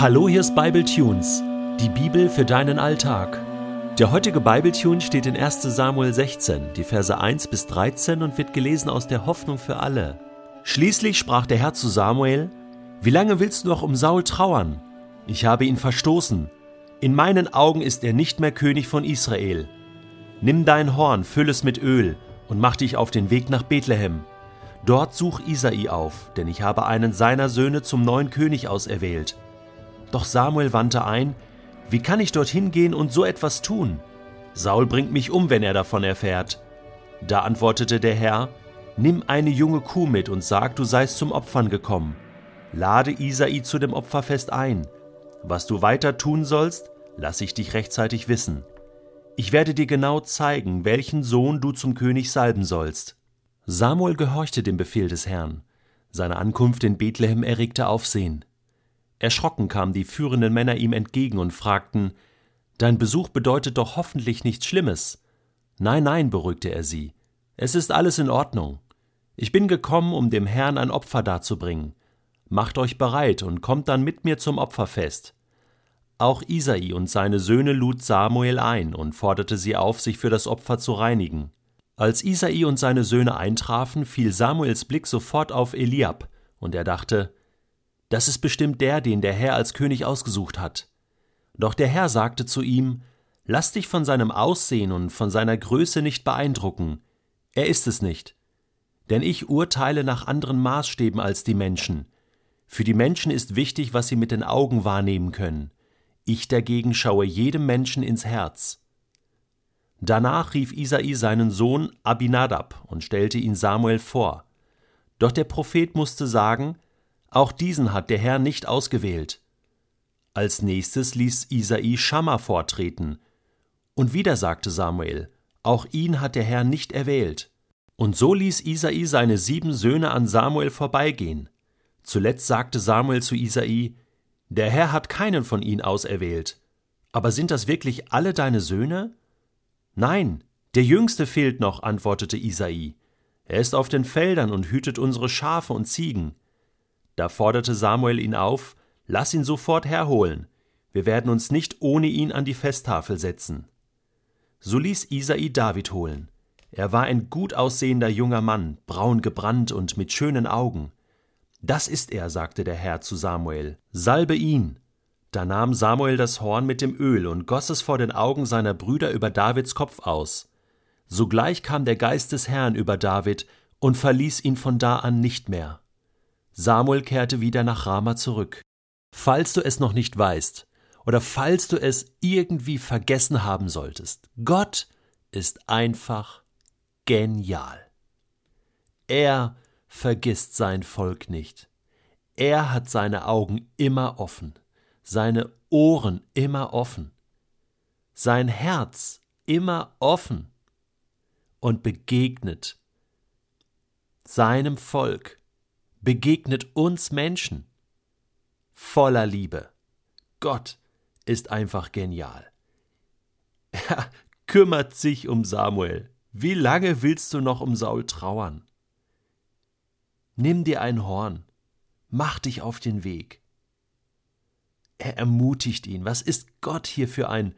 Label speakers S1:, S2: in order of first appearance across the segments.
S1: Hallo, hier ist Bible Tunes, die Bibel für deinen Alltag. Der heutige Bible Tune steht in 1. Samuel 16, die Verse 1 bis 13 und wird gelesen aus der Hoffnung für alle. Schließlich sprach der Herr zu Samuel: Wie lange willst du noch um Saul trauern? Ich habe ihn verstoßen. In meinen Augen ist er nicht mehr König von Israel. Nimm dein Horn, füll es mit Öl und mach dich auf den Weg nach Bethlehem. Dort such Isai auf, denn ich habe einen seiner Söhne zum neuen König auserwählt. Doch Samuel wandte ein, wie kann ich dorthin gehen und so etwas tun? Saul bringt mich um, wenn er davon erfährt. Da antwortete der Herr, Nimm eine junge Kuh mit und sag, du seist zum Opfern gekommen. Lade Isai zu dem Opferfest ein. Was du weiter tun sollst, lass ich dich rechtzeitig wissen. Ich werde dir genau zeigen, welchen Sohn du zum König salben sollst. Samuel gehorchte dem Befehl des Herrn. Seine Ankunft in Bethlehem erregte Aufsehen. Erschrocken kamen die führenden Männer ihm entgegen und fragten Dein Besuch bedeutet doch hoffentlich nichts Schlimmes. Nein, nein, beruhigte er sie. Es ist alles in Ordnung. Ich bin gekommen, um dem Herrn ein Opfer darzubringen. Macht euch bereit und kommt dann mit mir zum Opferfest. Auch Isai und seine Söhne lud Samuel ein und forderte sie auf, sich für das Opfer zu reinigen. Als Isai und seine Söhne eintrafen, fiel Samuels Blick sofort auf Eliab, und er dachte, das ist bestimmt der, den der Herr als König ausgesucht hat. Doch der Herr sagte zu ihm, Lass dich von seinem Aussehen und von seiner Größe nicht beeindrucken. Er ist es nicht. Denn ich urteile nach anderen Maßstäben als die Menschen. Für die Menschen ist wichtig, was sie mit den Augen wahrnehmen können. Ich dagegen schaue jedem Menschen ins Herz. Danach rief Isai seinen Sohn Abinadab und stellte ihn Samuel vor. Doch der Prophet musste sagen, auch diesen hat der Herr nicht ausgewählt. Als nächstes ließ Isai Schamma vortreten. Und wieder sagte Samuel, auch ihn hat der Herr nicht erwählt. Und so ließ Isai seine sieben Söhne an Samuel vorbeigehen. Zuletzt sagte Samuel zu Isai, der Herr hat keinen von ihnen auserwählt. Aber sind das wirklich alle deine Söhne? Nein, der jüngste fehlt noch, antwortete Isai. Er ist auf den Feldern und hütet unsere Schafe und Ziegen. Da forderte Samuel ihn auf, Lass ihn sofort herholen, wir werden uns nicht ohne ihn an die Festtafel setzen. So ließ Isai David holen. Er war ein gut aussehender junger Mann, braun gebrannt und mit schönen Augen. Das ist er, sagte der Herr zu Samuel, salbe ihn. Da nahm Samuel das Horn mit dem Öl und goss es vor den Augen seiner Brüder über Davids Kopf aus. Sogleich kam der Geist des Herrn über David und verließ ihn von da an nicht mehr. Samuel kehrte wieder nach Rama zurück. Falls du es noch nicht weißt, oder falls du es irgendwie vergessen haben solltest, Gott ist einfach genial. Er vergisst sein Volk nicht. Er hat seine Augen immer offen, seine Ohren immer offen, sein Herz immer offen und begegnet seinem Volk begegnet uns Menschen voller Liebe. Gott ist einfach genial. Er kümmert sich um Samuel. Wie lange willst du noch um Saul trauern? Nimm dir ein Horn, mach dich auf den Weg. Er ermutigt ihn. Was ist Gott hier für ein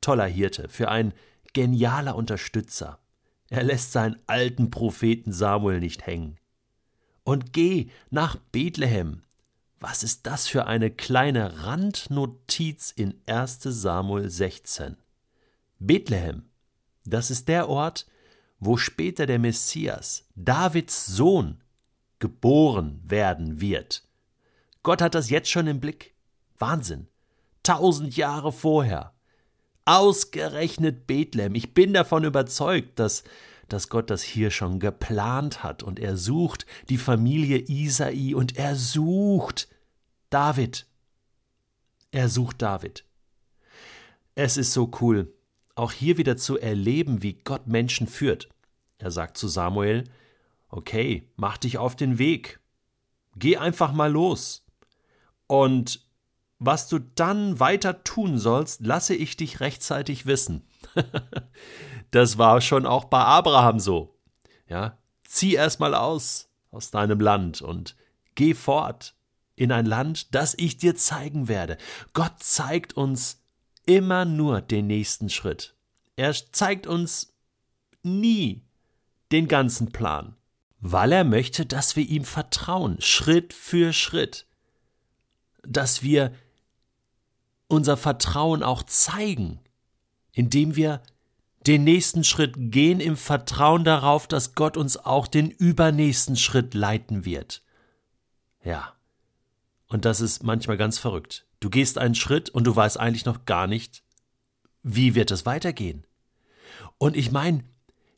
S1: toller Hirte, für ein genialer Unterstützer? Er lässt seinen alten Propheten Samuel nicht hängen und geh nach Bethlehem. Was ist das für eine kleine Randnotiz in 1 Samuel 16? Bethlehem, das ist der Ort, wo später der Messias, Davids Sohn, geboren werden wird. Gott hat das jetzt schon im Blick. Wahnsinn. Tausend Jahre vorher. Ausgerechnet Bethlehem. Ich bin davon überzeugt, dass dass Gott das hier schon geplant hat und er sucht die Familie Isai und er sucht David. Er sucht David. Es ist so cool, auch hier wieder zu erleben, wie Gott Menschen führt. Er sagt zu Samuel, okay, mach dich auf den Weg. Geh einfach mal los. Und was du dann weiter tun sollst, lasse ich dich rechtzeitig wissen. Das war schon auch bei Abraham so. Ja, zieh erstmal aus aus deinem Land und geh fort in ein Land, das ich dir zeigen werde. Gott zeigt uns immer nur den nächsten Schritt. Er zeigt uns nie den ganzen Plan, weil er möchte, dass wir ihm vertrauen, Schritt für Schritt, dass wir unser Vertrauen auch zeigen, indem wir den nächsten Schritt gehen im Vertrauen darauf, dass Gott uns auch den übernächsten Schritt leiten wird. Ja. Und das ist manchmal ganz verrückt. Du gehst einen Schritt und du weißt eigentlich noch gar nicht, wie wird es weitergehen. Und ich meine,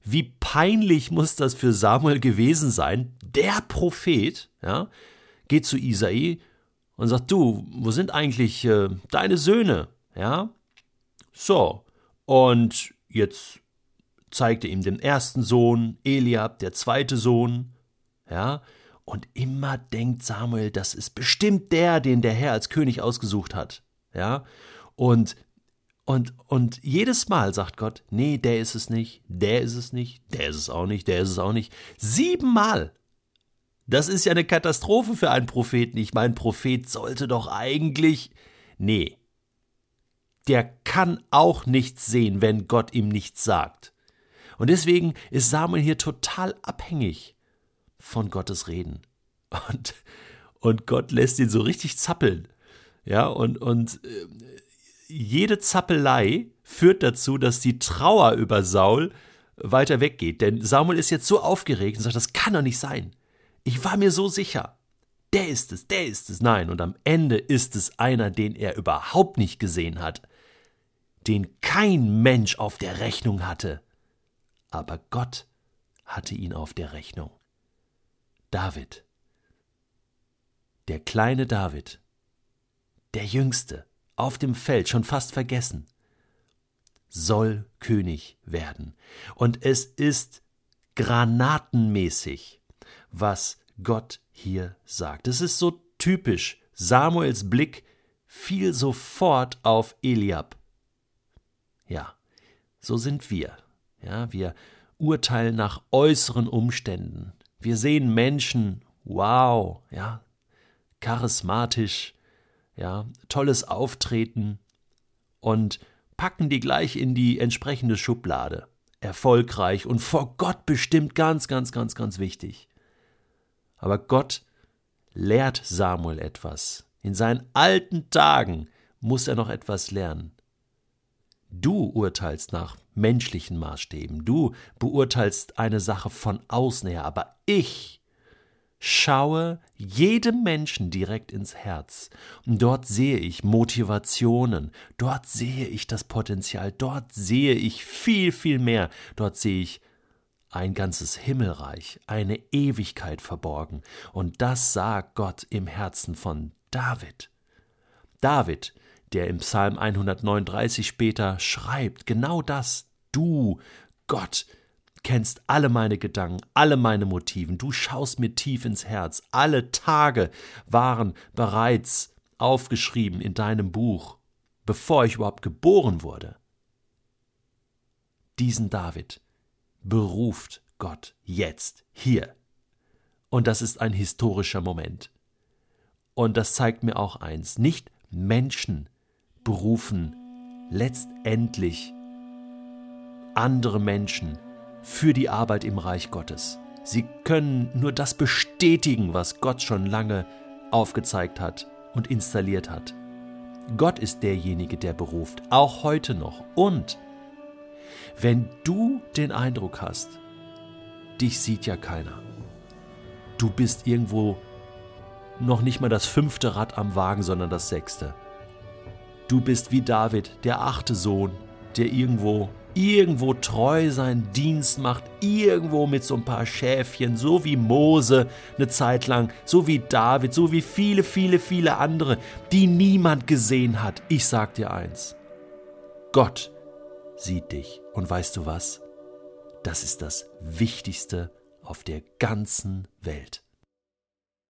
S1: wie peinlich muss das für Samuel gewesen sein? Der Prophet, ja, geht zu Isai und sagt, du, wo sind eigentlich äh, deine Söhne? Ja, so. Und jetzt zeigte ihm den ersten Sohn, Eliab, der zweite Sohn, ja, und immer denkt Samuel, das ist bestimmt der, den der Herr als König ausgesucht hat, ja, und und, und jedes Mal sagt Gott, nee, der ist es nicht, der ist es nicht, der ist es auch nicht, der ist es auch nicht. Siebenmal. Das ist ja eine Katastrophe für einen Propheten. Ich meine, Prophet sollte doch eigentlich. Nee, der kann auch nichts sehen, wenn Gott ihm nichts sagt. Und deswegen ist Samuel hier total abhängig von Gottes Reden. Und, und Gott lässt ihn so richtig zappeln. Ja, und, und äh, jede Zappelei führt dazu, dass die Trauer über Saul weiter weggeht. Denn Samuel ist jetzt so aufgeregt und sagt, das kann doch nicht sein. Ich war mir so sicher. Der ist es, der ist es. Nein, und am Ende ist es einer, den er überhaupt nicht gesehen hat den kein Mensch auf der Rechnung hatte. Aber Gott hatte ihn auf der Rechnung. David. Der kleine David. Der Jüngste, auf dem Feld, schon fast vergessen, soll König werden. Und es ist granatenmäßig, was Gott hier sagt. Es ist so typisch. Samuels Blick fiel sofort auf Eliab. Ja, so sind wir. Ja, wir urteilen nach äußeren Umständen. Wir sehen Menschen, wow, ja, charismatisch, ja, tolles Auftreten und packen die gleich in die entsprechende Schublade. Erfolgreich und vor Gott bestimmt ganz, ganz, ganz, ganz wichtig. Aber Gott lehrt Samuel etwas. In seinen alten Tagen muss er noch etwas lernen. Du urteilst nach menschlichen Maßstäben, du beurteilst eine Sache von außen her, aber ich schaue jedem Menschen direkt ins Herz. Und dort sehe ich Motivationen, dort sehe ich das Potenzial, dort sehe ich viel, viel mehr, dort sehe ich ein ganzes Himmelreich, eine Ewigkeit verborgen. Und das sagt Gott im Herzen von David. David, der im Psalm 139 später schreibt, genau das, du, Gott, kennst alle meine Gedanken, alle meine Motiven, du schaust mir tief ins Herz, alle Tage waren bereits aufgeschrieben in deinem Buch, bevor ich überhaupt geboren wurde. Diesen David beruft Gott jetzt, hier. Und das ist ein historischer Moment. Und das zeigt mir auch eins, nicht Menschen berufen, letztendlich andere Menschen für die Arbeit im Reich Gottes. Sie können nur das bestätigen, was Gott schon lange aufgezeigt hat und installiert hat. Gott ist derjenige, der beruft, auch heute noch. Und wenn du den Eindruck hast, dich sieht ja keiner, du bist irgendwo noch nicht mal das fünfte Rad am Wagen, sondern das sechste. Du bist wie David, der achte Sohn, der irgendwo, irgendwo treu seinen Dienst macht, irgendwo mit so ein paar Schäfchen, so wie Mose eine Zeit lang, so wie David, so wie viele, viele, viele andere, die niemand gesehen hat. Ich sag dir eins. Gott sieht dich. Und weißt du was? Das ist das Wichtigste auf der ganzen Welt.